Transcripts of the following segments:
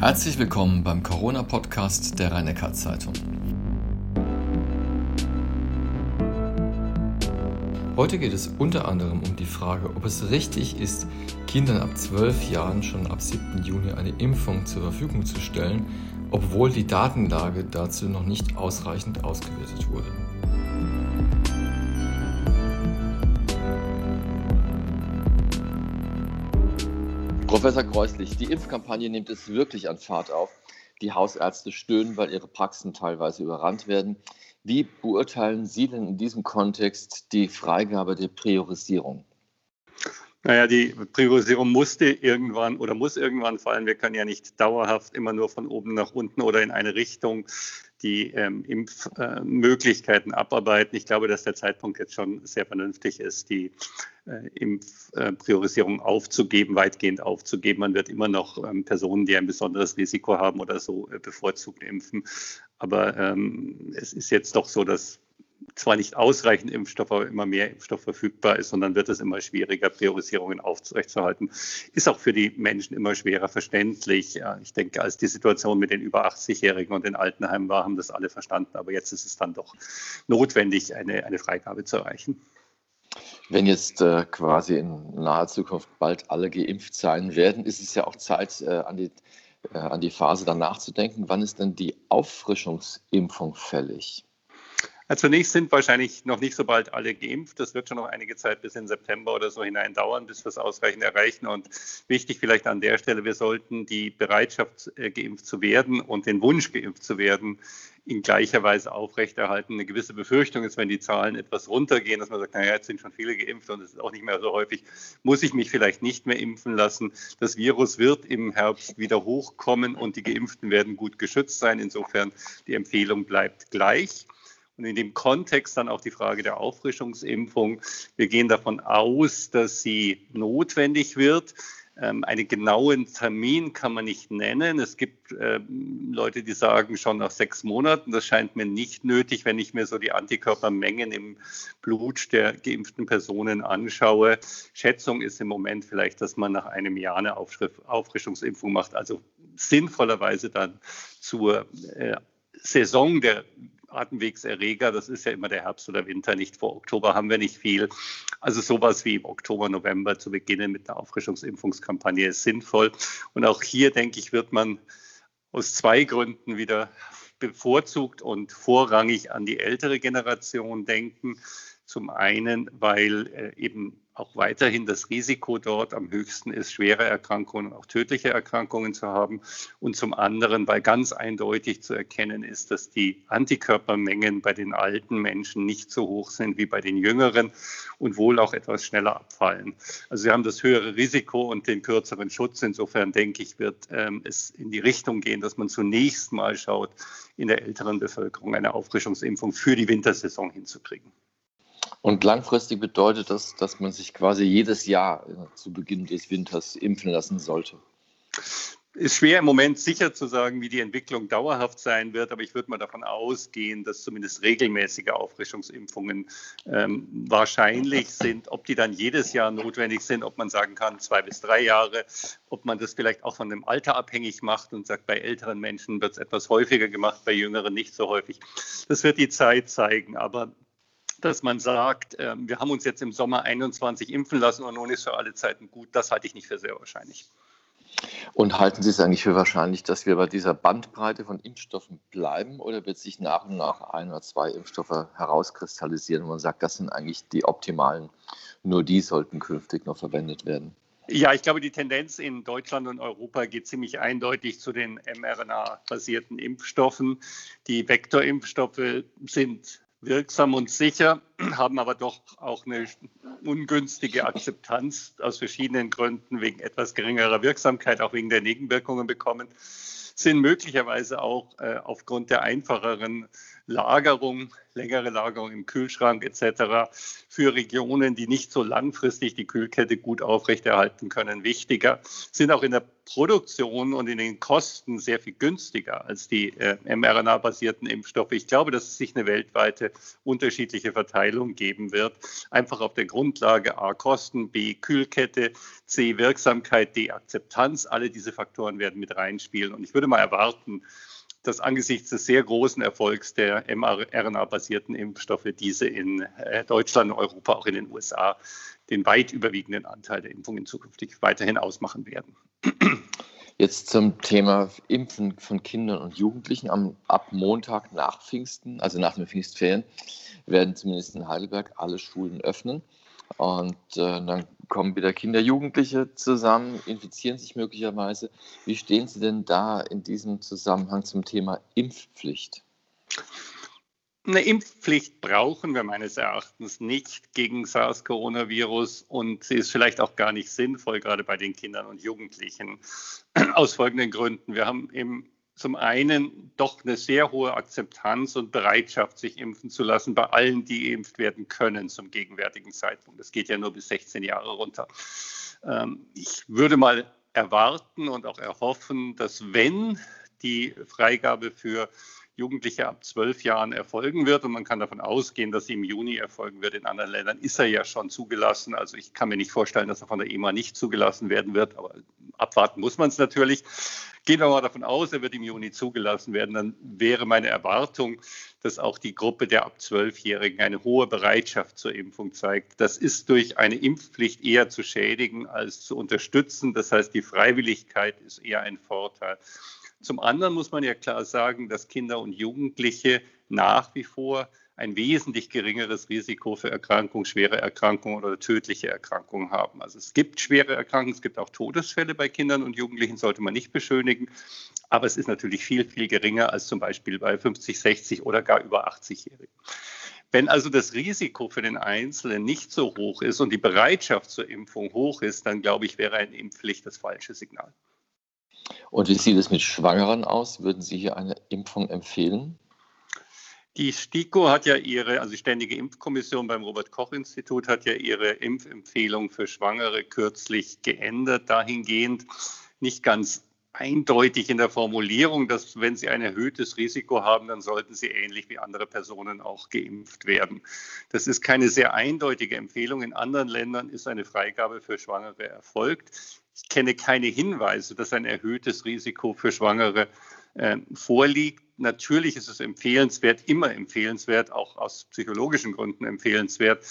Herzlich willkommen beim Corona-Podcast der rhein zeitung Heute geht es unter anderem um die Frage, ob es richtig ist, Kindern ab 12 Jahren schon ab 7. Juni eine Impfung zur Verfügung zu stellen, obwohl die Datenlage dazu noch nicht ausreichend ausgewertet wurde. Professor Kreuslich, die Impfkampagne nimmt es wirklich an Fahrt auf. Die Hausärzte stöhnen, weil ihre Praxen teilweise überrannt werden. Wie beurteilen Sie denn in diesem Kontext die Freigabe der Priorisierung? Naja, die Priorisierung musste irgendwann oder muss irgendwann fallen. Wir können ja nicht dauerhaft immer nur von oben nach unten oder in eine Richtung die ähm, Impfmöglichkeiten äh, abarbeiten. Ich glaube, dass der Zeitpunkt jetzt schon sehr vernünftig ist, die äh, Impfpriorisierung aufzugeben, weitgehend aufzugeben. Man wird immer noch ähm, Personen, die ein besonderes Risiko haben oder so, äh, bevorzugt impfen. Aber ähm, es ist jetzt doch so, dass zwar nicht ausreichend Impfstoff, aber immer mehr Impfstoff verfügbar ist, sondern wird es immer schwieriger, Priorisierungen aufrechtzuerhalten. Ist auch für die Menschen immer schwerer verständlich. Ich denke, als die Situation mit den über 80-Jährigen und den Altenheimen war, haben das alle verstanden. Aber jetzt ist es dann doch notwendig, eine, eine Freigabe zu erreichen. Wenn jetzt äh, quasi in naher Zukunft bald alle geimpft sein werden, ist es ja auch Zeit, äh, an, die, äh, an die Phase danach zu denken. Wann ist denn die Auffrischungsimpfung fällig? Also zunächst sind wahrscheinlich noch nicht so bald alle geimpft. Das wird schon noch einige Zeit bis in September oder so hinein dauern, bis wir es ausreichend erreichen. Und wichtig vielleicht an der Stelle, wir sollten die Bereitschaft, äh, geimpft zu werden und den Wunsch, geimpft zu werden, in gleicher Weise aufrechterhalten. Eine gewisse Befürchtung ist, wenn die Zahlen etwas runtergehen, dass man sagt, naja, jetzt sind schon viele geimpft und es ist auch nicht mehr so häufig, muss ich mich vielleicht nicht mehr impfen lassen. Das Virus wird im Herbst wieder hochkommen und die Geimpften werden gut geschützt sein. Insofern die Empfehlung bleibt gleich. Und in dem Kontext dann auch die Frage der Auffrischungsimpfung. Wir gehen davon aus, dass sie notwendig wird. Ähm, einen genauen Termin kann man nicht nennen. Es gibt ähm, Leute, die sagen schon nach sechs Monaten. Das scheint mir nicht nötig, wenn ich mir so die Antikörpermengen im Blut der geimpften Personen anschaue. Schätzung ist im Moment vielleicht, dass man nach einem Jahr eine Auffrischungsimpfung macht. Also sinnvollerweise dann zur äh, Saison der Atemwegserreger, das ist ja immer der Herbst oder Winter, nicht vor Oktober haben wir nicht viel. Also sowas wie im Oktober, November zu beginnen mit einer Auffrischungsimpfungskampagne ist sinnvoll. Und auch hier, denke ich, wird man aus zwei Gründen wieder bevorzugt und vorrangig an die ältere Generation denken. Zum einen, weil äh, eben auch weiterhin das Risiko dort am höchsten ist, schwere Erkrankungen, auch tödliche Erkrankungen zu haben. Und zum anderen, weil ganz eindeutig zu erkennen ist, dass die Antikörpermengen bei den alten Menschen nicht so hoch sind wie bei den jüngeren und wohl auch etwas schneller abfallen. Also sie haben das höhere Risiko und den kürzeren Schutz. Insofern denke ich, wird ähm, es in die Richtung gehen, dass man zunächst mal schaut, in der älteren Bevölkerung eine Auffrischungsimpfung für die Wintersaison hinzukriegen. Und langfristig bedeutet das, dass man sich quasi jedes Jahr äh, zu Beginn des Winters impfen lassen sollte. Ist schwer im Moment sicher zu sagen, wie die Entwicklung dauerhaft sein wird, aber ich würde mal davon ausgehen, dass zumindest regelmäßige Auffrischungsimpfungen ähm, wahrscheinlich sind. Ob die dann jedes Jahr notwendig sind, ob man sagen kann, zwei bis drei Jahre, ob man das vielleicht auch von dem Alter abhängig macht und sagt, bei älteren Menschen wird es etwas häufiger gemacht, bei jüngeren nicht so häufig. Das wird die Zeit zeigen, aber dass man sagt, ähm, wir haben uns jetzt im Sommer 21 impfen lassen und nun ist für alle Zeiten gut, das halte ich nicht für sehr wahrscheinlich. Und halten Sie es eigentlich für wahrscheinlich, dass wir bei dieser Bandbreite von Impfstoffen bleiben oder wird sich nach und nach ein oder zwei Impfstoffe herauskristallisieren und man sagt, das sind eigentlich die optimalen, nur die sollten künftig noch verwendet werden? Ja, ich glaube, die Tendenz in Deutschland und Europa geht ziemlich eindeutig zu den mRNA-basierten Impfstoffen. Die Vektorimpfstoffe sind wirksam und sicher, haben aber doch auch eine ungünstige Akzeptanz aus verschiedenen Gründen wegen etwas geringerer Wirksamkeit, auch wegen der Nebenwirkungen bekommen, sind möglicherweise auch äh, aufgrund der einfacheren Lagerung, längere Lagerung im Kühlschrank etc. für Regionen, die nicht so langfristig die Kühlkette gut aufrechterhalten können, wichtiger, sind auch in der Produktion und in den Kosten sehr viel günstiger als die äh, mRNA-basierten Impfstoffe. Ich glaube, dass es sich eine weltweite unterschiedliche Verteilung geben wird, einfach auf der Grundlage A Kosten, B Kühlkette, C Wirksamkeit, D Akzeptanz. Alle diese Faktoren werden mit reinspielen. Und ich würde mal erwarten, dass angesichts des sehr großen Erfolgs der mRNA-basierten Impfstoffe diese in äh, Deutschland, Europa, auch in den USA den weit überwiegenden Anteil der Impfungen zukünftig weiterhin ausmachen werden. Jetzt zum Thema Impfen von Kindern und Jugendlichen. Am, ab Montag nach Pfingsten, also nach den Pfingstferien, werden zumindest in Heidelberg alle Schulen öffnen. Und äh, dann kommen wieder Kinder, Jugendliche zusammen, infizieren sich möglicherweise. Wie stehen Sie denn da in diesem Zusammenhang zum Thema Impfpflicht? Eine Impfpflicht brauchen wir meines Erachtens nicht gegen SARS-Coronavirus und sie ist vielleicht auch gar nicht sinnvoll, gerade bei den Kindern und Jugendlichen, aus folgenden Gründen. Wir haben im zum einen doch eine sehr hohe Akzeptanz und Bereitschaft, sich impfen zu lassen bei allen, die geimpft werden können zum gegenwärtigen Zeitpunkt. Das geht ja nur bis 16 Jahre runter. Ähm, ich würde mal erwarten und auch erhoffen, dass wenn die Freigabe für Jugendliche ab zwölf Jahren erfolgen wird. Und man kann davon ausgehen, dass sie im Juni erfolgen wird. In anderen Ländern ist er ja schon zugelassen. Also ich kann mir nicht vorstellen, dass er von der EMA nicht zugelassen werden wird. Aber abwarten muss man es natürlich. Gehen wir mal davon aus, er wird im Juni zugelassen werden. Dann wäre meine Erwartung, dass auch die Gruppe der ab zwölfjährigen eine hohe Bereitschaft zur Impfung zeigt. Das ist durch eine Impfpflicht eher zu schädigen als zu unterstützen. Das heißt, die Freiwilligkeit ist eher ein Vorteil. Zum anderen muss man ja klar sagen, dass Kinder und Jugendliche nach wie vor ein wesentlich geringeres Risiko für Erkrankungen, schwere Erkrankungen oder tödliche Erkrankungen haben. Also es gibt schwere Erkrankungen, es gibt auch Todesfälle bei Kindern und Jugendlichen, sollte man nicht beschönigen. Aber es ist natürlich viel, viel geringer als zum Beispiel bei 50, 60 oder gar über 80-Jährigen. Wenn also das Risiko für den Einzelnen nicht so hoch ist und die Bereitschaft zur Impfung hoch ist, dann glaube ich, wäre eine Impfpflicht das falsche Signal. Und wie sieht es mit Schwangeren aus? Würden Sie hier eine Impfung empfehlen? Die STIKO hat ja ihre, also die Ständige Impfkommission beim Robert-Koch-Institut hat ja ihre Impfempfehlung für Schwangere kürzlich geändert, dahingehend nicht ganz eindeutig in der Formulierung, dass wenn sie ein erhöhtes Risiko haben, dann sollten sie ähnlich wie andere Personen auch geimpft werden. Das ist keine sehr eindeutige Empfehlung. In anderen Ländern ist eine Freigabe für Schwangere erfolgt. Ich kenne keine Hinweise, dass ein erhöhtes Risiko für Schwangere äh, vorliegt. Natürlich ist es empfehlenswert, immer empfehlenswert, auch aus psychologischen Gründen empfehlenswert,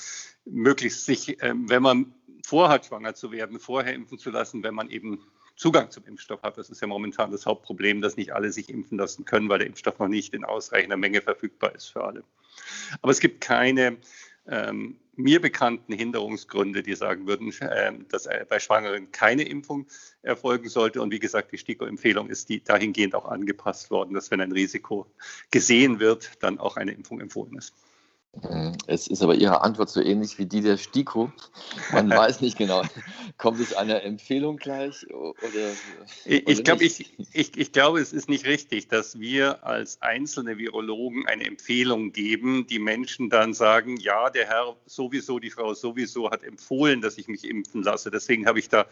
möglichst sich, äh, wenn man vorhat, schwanger zu werden, vorher impfen zu lassen, wenn man eben Zugang zum Impfstoff hat. Das ist ja momentan das Hauptproblem, dass nicht alle sich impfen lassen können, weil der Impfstoff noch nicht in ausreichender Menge verfügbar ist für alle. Aber es gibt keine ähm, mir bekannten Hinderungsgründe, die sagen würden, äh, dass bei Schwangeren keine Impfung erfolgen sollte. Und wie gesagt, die STIKO-Empfehlung ist die dahingehend auch angepasst worden, dass wenn ein Risiko gesehen wird, dann auch eine Impfung empfohlen ist. Mhm. Es ist aber Ihre Antwort so ähnlich wie die der STIKO. Man weiß nicht genau. Kommt es einer Empfehlung gleich? Oder, ich, ich, glaub, ich, ich, ich glaube, es ist nicht richtig, dass wir als einzelne Virologen eine Empfehlung geben, die Menschen dann sagen, ja, der Herr sowieso, die Frau sowieso hat empfohlen, dass ich mich impfen lasse. Deswegen habe ich da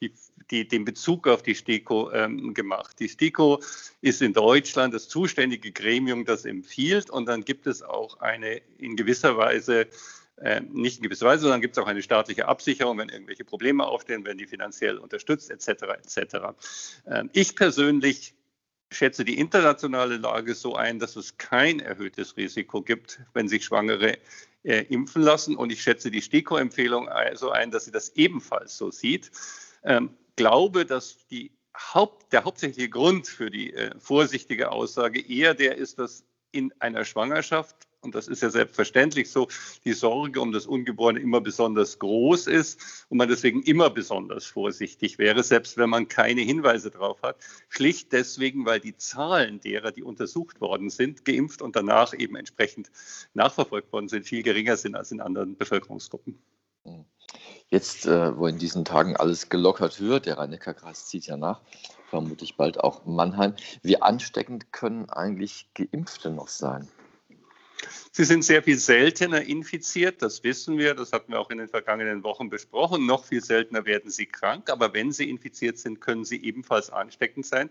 die, die, den Bezug auf die STIKO ähm, gemacht. Die STIKO ist in Deutschland das zuständige Gremium, das empfiehlt. Und dann gibt es auch eine in gewisser Weise, äh, nicht in gewisser Weise, sondern gibt es auch eine staatliche Absicherung, wenn irgendwelche Probleme aufstehen, werden die finanziell unterstützt, etc. etc. Äh, ich persönlich schätze die internationale Lage so ein, dass es kein erhöhtes Risiko gibt, wenn sich Schwangere äh, impfen lassen. Und ich schätze die STIKO-Empfehlung so ein, dass sie das ebenfalls so sieht. Ähm, glaube, dass die Haupt, der hauptsächliche Grund für die äh, vorsichtige Aussage eher der ist, dass in einer Schwangerschaft, und das ist ja selbstverständlich so, die Sorge um das Ungeborene immer besonders groß ist und man deswegen immer besonders vorsichtig wäre, selbst wenn man keine Hinweise darauf hat. Schlicht deswegen, weil die Zahlen derer, die untersucht worden sind, geimpft und danach eben entsprechend nachverfolgt worden sind, viel geringer sind als in anderen Bevölkerungsgruppen. Jetzt, äh, wo in diesen Tagen alles gelockert wird, der Rhein-Neckar-Kreis zieht ja nach, vermutlich bald auch Mannheim. Wie ansteckend können eigentlich Geimpfte noch sein? Sie sind sehr viel seltener infiziert, das wissen wir, das hatten wir auch in den vergangenen Wochen besprochen. Noch viel seltener werden sie krank, aber wenn sie infiziert sind, können sie ebenfalls ansteckend sein.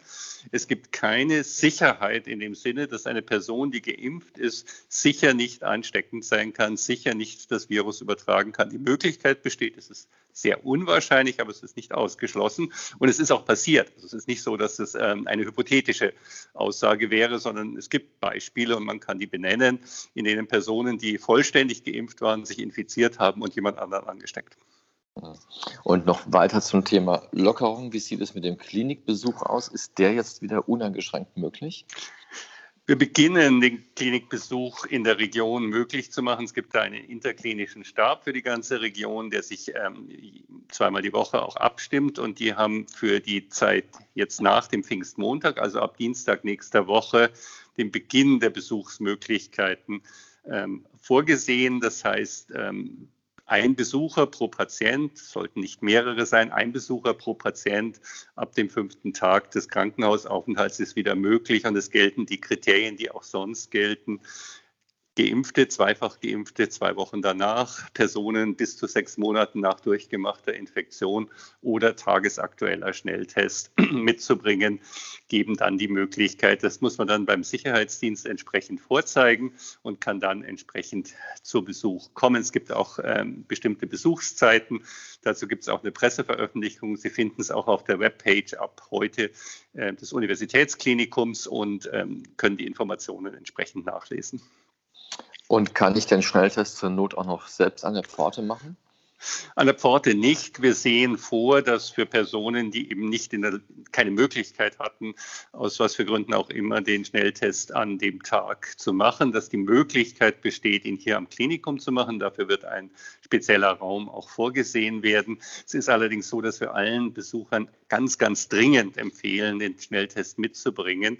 Es gibt keine Sicherheit in dem Sinne, dass eine Person, die geimpft ist, sicher nicht ansteckend sein kann, sicher nicht das Virus übertragen kann. Die Möglichkeit besteht, es ist sehr unwahrscheinlich, aber es ist nicht ausgeschlossen. Und es ist auch passiert. Also es ist nicht so, dass es ähm, eine hypothetische Aussage wäre, sondern es gibt Beispiele und man kann die benennen, in denen Personen, die vollständig geimpft waren, sich infiziert haben und jemand anderen angesteckt. Und noch weiter zum Thema Lockerung. Wie sieht es mit dem Klinikbesuch aus? Ist der jetzt wieder uneingeschränkt möglich? Wir beginnen den Klinikbesuch in der Region möglich zu machen. Es gibt einen interklinischen Stab für die ganze Region, der sich ähm, zweimal die Woche auch abstimmt. Und die haben für die Zeit jetzt nach dem Pfingstmontag, also ab Dienstag nächster Woche, den Beginn der Besuchsmöglichkeiten ähm, vorgesehen. Das heißt, ähm, ein Besucher pro Patient, sollten nicht mehrere sein, ein Besucher pro Patient ab dem fünften Tag des Krankenhausaufenthalts ist wieder möglich und es gelten die Kriterien, die auch sonst gelten. Geimpfte, zweifach Geimpfte zwei Wochen danach, Personen bis zu sechs Monaten nach durchgemachter Infektion oder tagesaktueller Schnelltest mitzubringen, geben dann die Möglichkeit, das muss man dann beim Sicherheitsdienst entsprechend vorzeigen und kann dann entsprechend zu Besuch kommen. Es gibt auch ähm, bestimmte Besuchszeiten. Dazu gibt es auch eine Presseveröffentlichung. Sie finden es auch auf der Webpage ab heute äh, des Universitätsklinikums und ähm, können die Informationen entsprechend nachlesen. Und kann ich den Schnelltest zur Not auch noch selbst an der Pforte machen? An der Pforte nicht. Wir sehen vor, dass für Personen, die eben nicht der, keine Möglichkeit hatten, aus was für Gründen auch immer, den Schnelltest an dem Tag zu machen, dass die Möglichkeit besteht, ihn hier am Klinikum zu machen. Dafür wird ein spezieller Raum auch vorgesehen werden. Es ist allerdings so, dass wir allen Besuchern ganz, ganz dringend empfehlen, den Schnelltest mitzubringen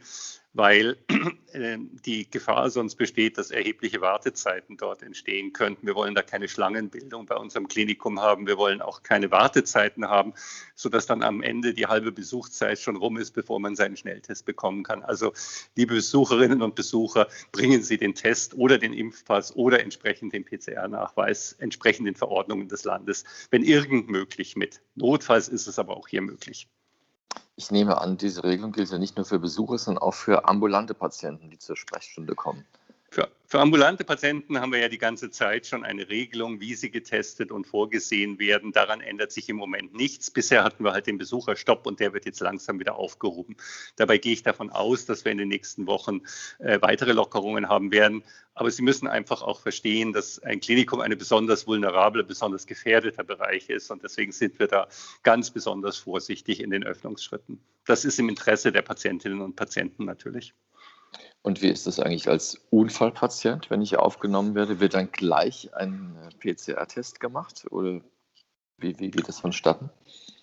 weil äh, die Gefahr sonst besteht, dass erhebliche Wartezeiten dort entstehen könnten. Wir wollen da keine Schlangenbildung bei unserem Klinikum haben. Wir wollen auch keine Wartezeiten haben, sodass dann am Ende die halbe Besuchszeit schon rum ist, bevor man seinen Schnelltest bekommen kann. Also, liebe Besucherinnen und Besucher, bringen Sie den Test oder den Impfpass oder entsprechend den PCR-Nachweis entsprechend den Verordnungen des Landes, wenn irgend möglich mit. Notfalls ist es aber auch hier möglich. Ich nehme an, diese Regelung gilt ja nicht nur für Besucher, sondern auch für ambulante Patienten, die zur Sprechstunde kommen. Für, für, ambulante Patienten haben wir ja die ganze Zeit schon eine Regelung, wie sie getestet und vorgesehen werden. Daran ändert sich im Moment nichts. Bisher hatten wir halt den Besucherstopp und der wird jetzt langsam wieder aufgehoben. Dabei gehe ich davon aus, dass wir in den nächsten Wochen äh, weitere Lockerungen haben werden. Aber Sie müssen einfach auch verstehen, dass ein Klinikum ein besonders vulnerabler, besonders gefährdeter Bereich ist. Und deswegen sind wir da ganz besonders vorsichtig in den Öffnungsschritten. Das ist im Interesse der Patientinnen und Patienten natürlich. Und wie ist das eigentlich als Unfallpatient, wenn ich aufgenommen werde? Wird dann gleich ein PCR-Test gemacht oder wie, wie geht das vonstatten?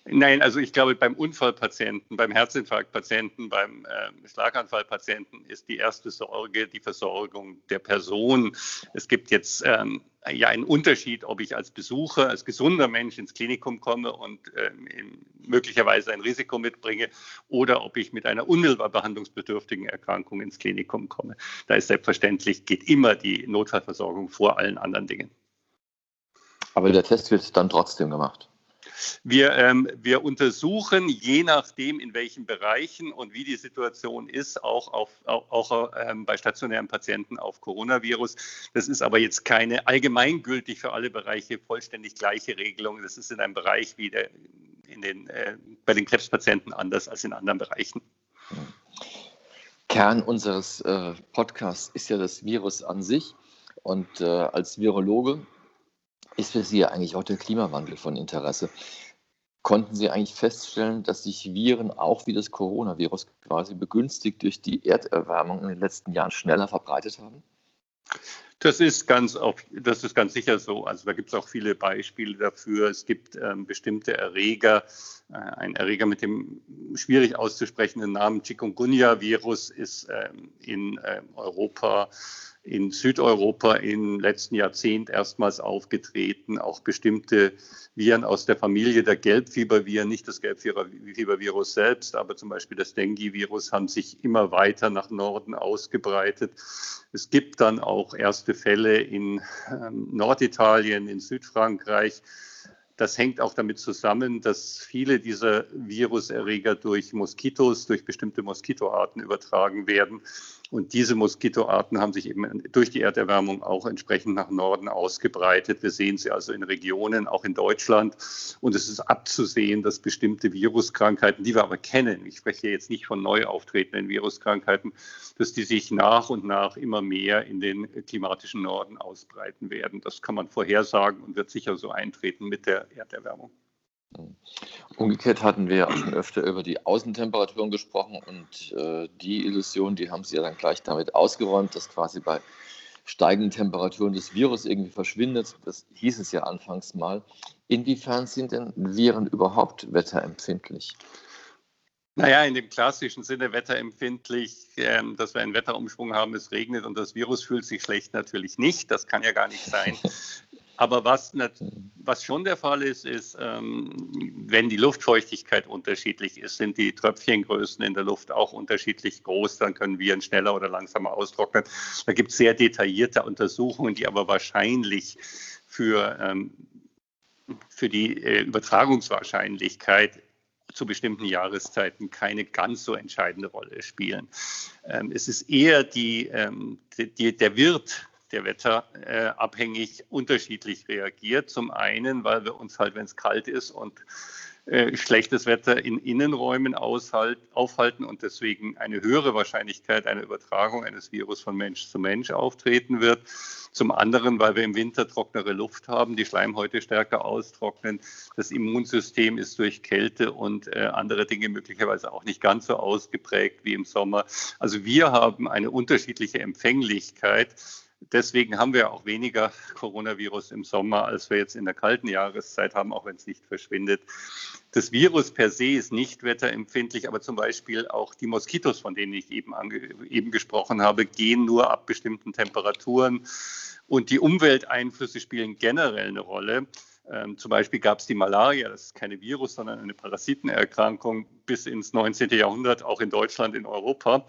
Nein, also ich glaube, beim Unfallpatienten, beim Herzinfarktpatienten, beim äh, Schlaganfallpatienten ist die erste Sorge die Versorgung der Person. Es gibt jetzt ähm, ja einen Unterschied, ob ich als Besucher, als gesunder Mensch ins Klinikum komme und ähm, möglicherweise ein Risiko mitbringe oder ob ich mit einer unmittelbar behandlungsbedürftigen Erkrankung ins Klinikum komme. Da ist selbstverständlich, geht immer die Notfallversorgung vor allen anderen Dingen. Aber der Test wird dann trotzdem gemacht. Wir, ähm, wir untersuchen, je nachdem, in welchen Bereichen und wie die Situation ist, auch, auf, auch, auch ähm, bei stationären Patienten auf Coronavirus. Das ist aber jetzt keine allgemeingültig für alle Bereiche vollständig gleiche Regelung. Das ist in einem Bereich wie der, in den, äh, bei den Krebspatienten anders als in anderen Bereichen. Kern unseres äh, Podcasts ist ja das Virus an sich. Und äh, als Virologe ist für Sie eigentlich auch der Klimawandel von Interesse. Konnten Sie eigentlich feststellen, dass sich Viren auch wie das Coronavirus quasi begünstigt durch die Erderwärmung in den letzten Jahren schneller verbreitet haben? Das ist ganz, auf, das ist ganz sicher so. Also da gibt es auch viele Beispiele dafür. Es gibt ähm, bestimmte Erreger. Äh, ein Erreger mit dem schwierig auszusprechenden Namen Chikungunya-Virus ist ähm, in ähm, Europa in Südeuropa im letzten Jahrzehnt erstmals aufgetreten. Auch bestimmte Viren aus der Familie der Gelbfieberviren, nicht das Gelbfiebervirus selbst, aber zum Beispiel das Dengue-Virus, haben sich immer weiter nach Norden ausgebreitet. Es gibt dann auch erste Fälle in ähm, Norditalien, in Südfrankreich. Das hängt auch damit zusammen, dass viele dieser Viruserreger durch Moskitos, durch bestimmte Moskitoarten übertragen werden. Und diese Moskitoarten haben sich eben durch die Erderwärmung auch entsprechend nach Norden ausgebreitet. Wir sehen sie also in Regionen, auch in Deutschland. Und es ist abzusehen, dass bestimmte Viruskrankheiten, die wir aber kennen, ich spreche jetzt nicht von neu auftretenden Viruskrankheiten, dass die sich nach und nach immer mehr in den klimatischen Norden ausbreiten werden. Das kann man vorhersagen und wird sicher so eintreten mit der Erderwärmung. Umgekehrt hatten wir ja auch schon öfter über die Außentemperaturen gesprochen und äh, die Illusion, die haben Sie ja dann gleich damit ausgeräumt, dass quasi bei steigenden Temperaturen das Virus irgendwie verschwindet. Das hieß es ja anfangs mal. Inwiefern sind denn Viren überhaupt wetterempfindlich? Naja, in dem klassischen Sinne wetterempfindlich, äh, dass wir einen Wetterumschwung haben, es regnet und das Virus fühlt sich schlecht natürlich nicht. Das kann ja gar nicht sein. Aber was, was schon der Fall ist, ist, ähm, wenn die Luftfeuchtigkeit unterschiedlich ist, sind die Tröpfchengrößen in der Luft auch unterschiedlich groß, dann können Viren schneller oder langsamer austrocknen. Da gibt es sehr detaillierte Untersuchungen, die aber wahrscheinlich für, ähm, für die äh, Übertragungswahrscheinlichkeit zu bestimmten Jahreszeiten keine ganz so entscheidende Rolle spielen. Ähm, es ist eher die, die, der Wirt der Wetter äh, unterschiedlich reagiert. Zum einen, weil wir uns halt, wenn es kalt ist und äh, schlechtes Wetter in Innenräumen aushalt, aufhalten und deswegen eine höhere Wahrscheinlichkeit einer Übertragung eines Virus von Mensch zu Mensch auftreten wird. Zum anderen, weil wir im Winter trocknere Luft haben, die Schleimhäute stärker austrocknen. Das Immunsystem ist durch Kälte und äh, andere Dinge möglicherweise auch nicht ganz so ausgeprägt wie im Sommer. Also wir haben eine unterschiedliche Empfänglichkeit Deswegen haben wir auch weniger Coronavirus im Sommer, als wir jetzt in der kalten Jahreszeit haben, auch wenn es nicht verschwindet. Das Virus per se ist nicht wetterempfindlich, aber zum Beispiel auch die Moskitos, von denen ich eben, eben gesprochen habe, gehen nur ab bestimmten Temperaturen. Und die Umwelteinflüsse spielen generell eine Rolle. Ähm, zum Beispiel gab es die Malaria, das ist keine Virus, sondern eine Parasitenerkrankung bis ins 19. Jahrhundert, auch in Deutschland, in Europa.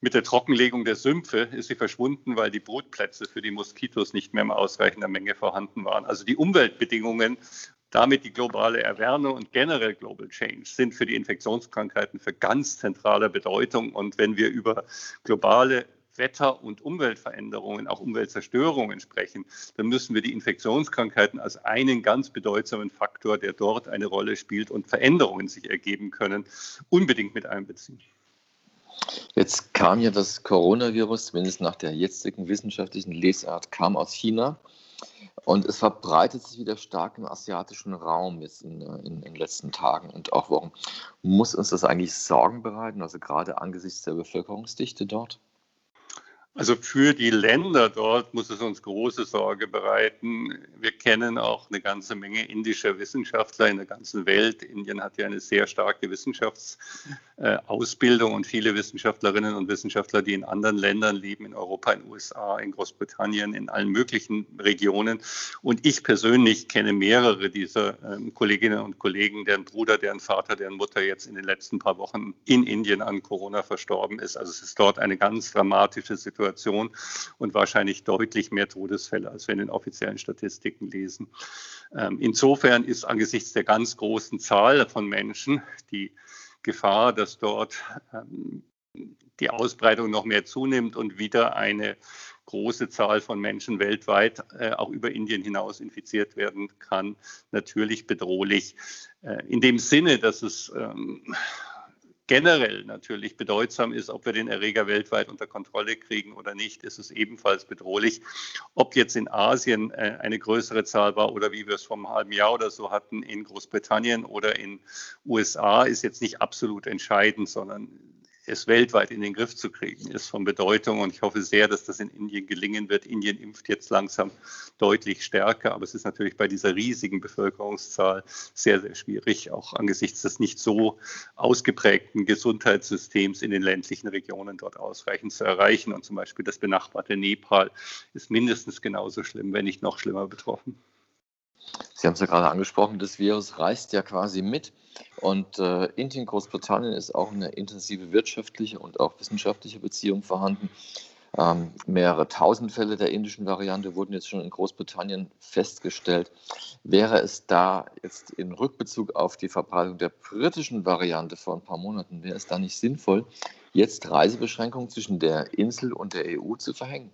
Mit der Trockenlegung der Sümpfe ist sie verschwunden, weil die Brutplätze für die Moskitos nicht mehr in ausreichender Menge vorhanden waren. Also die Umweltbedingungen damit die globale Erwärmung und generell Global Change sind für die Infektionskrankheiten für ganz zentrale Bedeutung. Und wenn wir über globale Wetter- und Umweltveränderungen, auch Umweltzerstörungen sprechen, dann müssen wir die Infektionskrankheiten als einen ganz bedeutsamen Faktor, der dort eine Rolle spielt und Veränderungen sich ergeben können, unbedingt mit einbeziehen. Jetzt kam ja das Coronavirus, zumindest nach der jetzigen wissenschaftlichen Lesart, kam aus China. Und es verbreitet sich wieder stark im asiatischen Raum jetzt in, in, in, den letzten Tagen und auch Wochen. Muss uns das eigentlich Sorgen bereiten, also gerade angesichts der Bevölkerungsdichte dort? Also für die Länder dort muss es uns große Sorge bereiten. Wir kennen auch eine ganze Menge indischer Wissenschaftler in der ganzen Welt. Indien hat ja eine sehr starke Wissenschaftsausbildung und viele Wissenschaftlerinnen und Wissenschaftler, die in anderen Ländern leben, in Europa, in den USA, in Großbritannien, in allen möglichen Regionen. Und ich persönlich kenne mehrere dieser ähm, Kolleginnen und Kollegen, deren Bruder, deren Vater, deren Mutter jetzt in den letzten paar Wochen in Indien an Corona verstorben ist. Also es ist dort eine ganz dramatische Situation Situation und wahrscheinlich deutlich mehr Todesfälle, als wir in den offiziellen Statistiken lesen. Ähm, insofern ist angesichts der ganz großen Zahl von Menschen die Gefahr, dass dort ähm, die Ausbreitung noch mehr zunimmt und wieder eine große Zahl von Menschen weltweit äh, auch über Indien hinaus infiziert werden kann, natürlich bedrohlich. Äh, in dem Sinne, dass es ähm, generell natürlich bedeutsam ist, ob wir den Erreger weltweit unter Kontrolle kriegen oder nicht, ist es ebenfalls bedrohlich. Ob jetzt in Asien äh, eine größere Zahl war oder wie wir es vor einem halben Jahr oder so hatten in Großbritannien oder in USA, ist jetzt nicht absolut entscheidend, sondern es weltweit in den Griff zu kriegen, ist von Bedeutung. Und ich hoffe sehr, dass das in Indien gelingen wird. Indien impft jetzt langsam deutlich stärker, aber es ist natürlich bei dieser riesigen Bevölkerungszahl sehr, sehr schwierig, auch angesichts des nicht so ausgeprägten Gesundheitssystems in den ländlichen Regionen dort ausreichend zu erreichen. Und zum Beispiel das benachbarte Nepal ist mindestens genauso schlimm, wenn nicht noch schlimmer betroffen. Sie haben es ja gerade angesprochen, das Virus reist ja quasi mit. Und äh, Indien, Großbritannien ist auch eine intensive wirtschaftliche und auch wissenschaftliche Beziehung vorhanden. Ähm, mehrere tausend Fälle der indischen Variante wurden jetzt schon in Großbritannien festgestellt. Wäre es da jetzt in Rückbezug auf die Verbreitung der britischen Variante vor ein paar Monaten, wäre es da nicht sinnvoll, jetzt Reisebeschränkungen zwischen der Insel und der EU zu verhängen?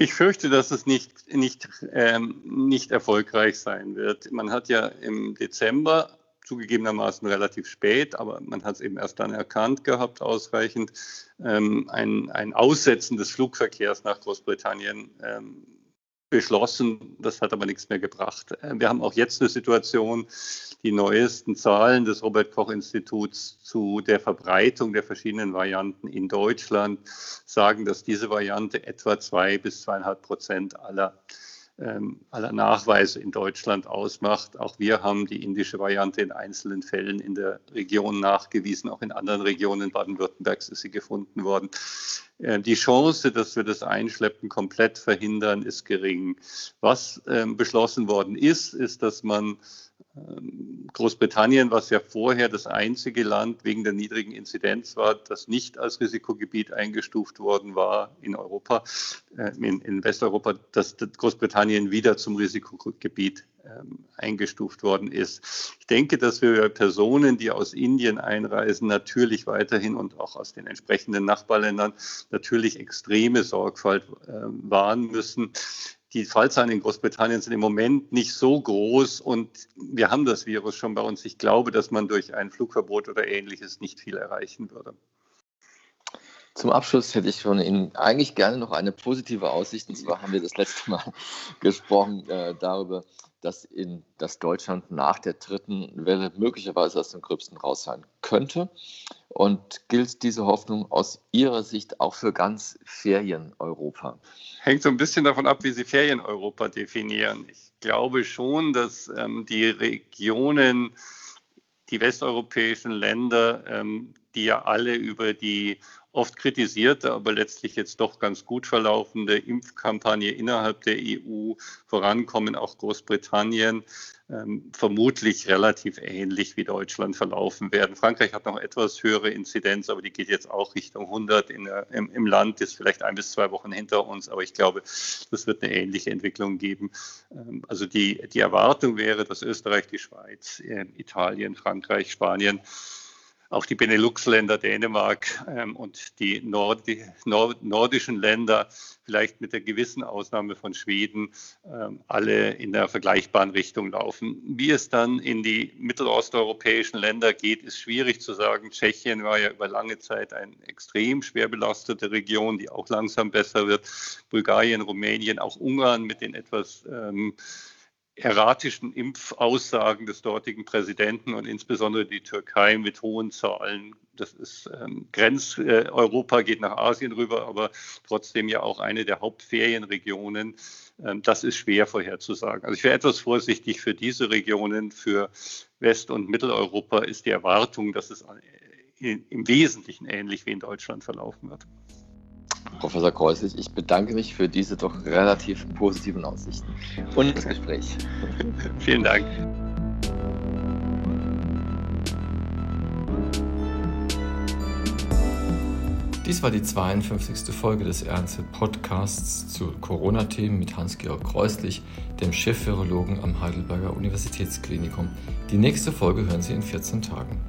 Ich fürchte, dass es nicht, nicht, ähm, nicht erfolgreich sein wird. Man hat ja im Dezember zugegebenermaßen relativ spät, aber man hat es eben erst dann erkannt gehabt, ausreichend, ähm, ein, ein Aussetzen des Flugverkehrs nach Großbritannien ähm, beschlossen. Das hat aber nichts mehr gebracht. Äh, wir haben auch jetzt eine Situation, die neuesten Zahlen des Robert Koch Instituts zu der Verbreitung der verschiedenen Varianten in Deutschland sagen, dass diese Variante etwa zwei bis zweieinhalb Prozent aller aller Nachweise in Deutschland ausmacht. Auch wir haben die indische Variante in einzelnen Fällen in der Region nachgewiesen. Auch in anderen Regionen Baden-Württembergs ist sie gefunden worden. Äh, die Chance, dass wir das Einschleppen komplett verhindern, ist gering. Was ähm, beschlossen worden ist, ist, dass man ähm, Großbritannien, was ja vorher das einzige Land wegen der niedrigen Inzidenz war, das nicht als Risikogebiet eingestuft worden war in Europa, äh, in, Westeuropa, dass Großbritannien wieder zum Risikogebiet ähm, eingestuft worden ist. Ich denke, dass wir Personen, die aus Indien einreisen, natürlich weiterhin und auch aus den entsprechenden Nachbarländern natürlich extreme Sorgfalt äh, wahren müssen die Fallzahlen in Großbritannien sind im Moment nicht so groß und wir haben das Virus schon bei uns. Ich glaube, dass man durch ein Flugverbot oder ähnliches nicht viel erreichen würde. Zum Abschluss hätte ich von Ihnen eigentlich gerne noch eine positive Aussicht. Und zwar haben wir das letzte Mal gesprochen äh, darüber, dass, in, dass Deutschland nach der dritten Welle möglicherweise aus dem Gröbsten raus sein könnte. Und gilt diese Hoffnung aus Ihrer Sicht auch für ganz Ferien-Europa? Hängt so ein bisschen davon ab, wie Sie Ferien-Europa definieren. Ich glaube schon, dass ähm, die Regionen, die westeuropäischen Länder, ähm, die ja alle über die oft kritisierte, aber letztlich jetzt doch ganz gut verlaufende Impfkampagne innerhalb der EU vorankommen, auch Großbritannien, ähm, vermutlich relativ ähnlich wie Deutschland verlaufen werden. Frankreich hat noch etwas höhere Inzidenz, aber die geht jetzt auch Richtung 100 der, im, im, Land, ist vielleicht ein bis zwei Wochen hinter uns, aber ich glaube, das wird eine ähnliche Entwicklung geben. Ähm, also die, die Erwartung wäre, dass Österreich, die Schweiz, äh, Italien, Frankreich, Spanien, auch die Benelux-Länder, Dänemark ähm, und die Nordi Nord nordischen Länder, vielleicht mit der gewissen Ausnahme von Schweden, ähm, alle in der vergleichbaren Richtung laufen. Wie es dann in die mittelosteuropäischen Länder geht, ist schwierig zu sagen. Tschechien war ja über lange Zeit eine extrem schwer belastete Region, die auch langsam besser wird. Bulgarien, Rumänien, auch Ungarn mit den etwas ähm, erratischen Impfaussagen des dortigen Präsidenten und insbesondere die Türkei mit hohen Zahlen. Das ist ähm, Grenz äh, Europa geht nach Asien rüber, aber trotzdem ja auch eine der Hauptferienregionen. Ähm, das ist schwer vorherzusagen. Also ich wäre etwas vorsichtig für diese Regionen. Für West- und Mitteleuropa ist die Erwartung, dass es im Wesentlichen ähnlich wie in Deutschland verlaufen wird. Professor Kreuslich, ich bedanke mich für diese doch relativ positiven Aussichten und das Gespräch. Vielen Dank. Dies war die 52. Folge des RNZ Podcasts zu Corona-Themen mit Hans-Georg Kreuslich, dem Chef-Virologen am Heidelberger Universitätsklinikum. Die nächste Folge hören Sie in 14 Tagen.